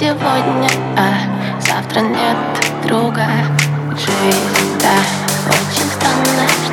сегодня, а завтра нет. Друга Жизнь, да, очень странная.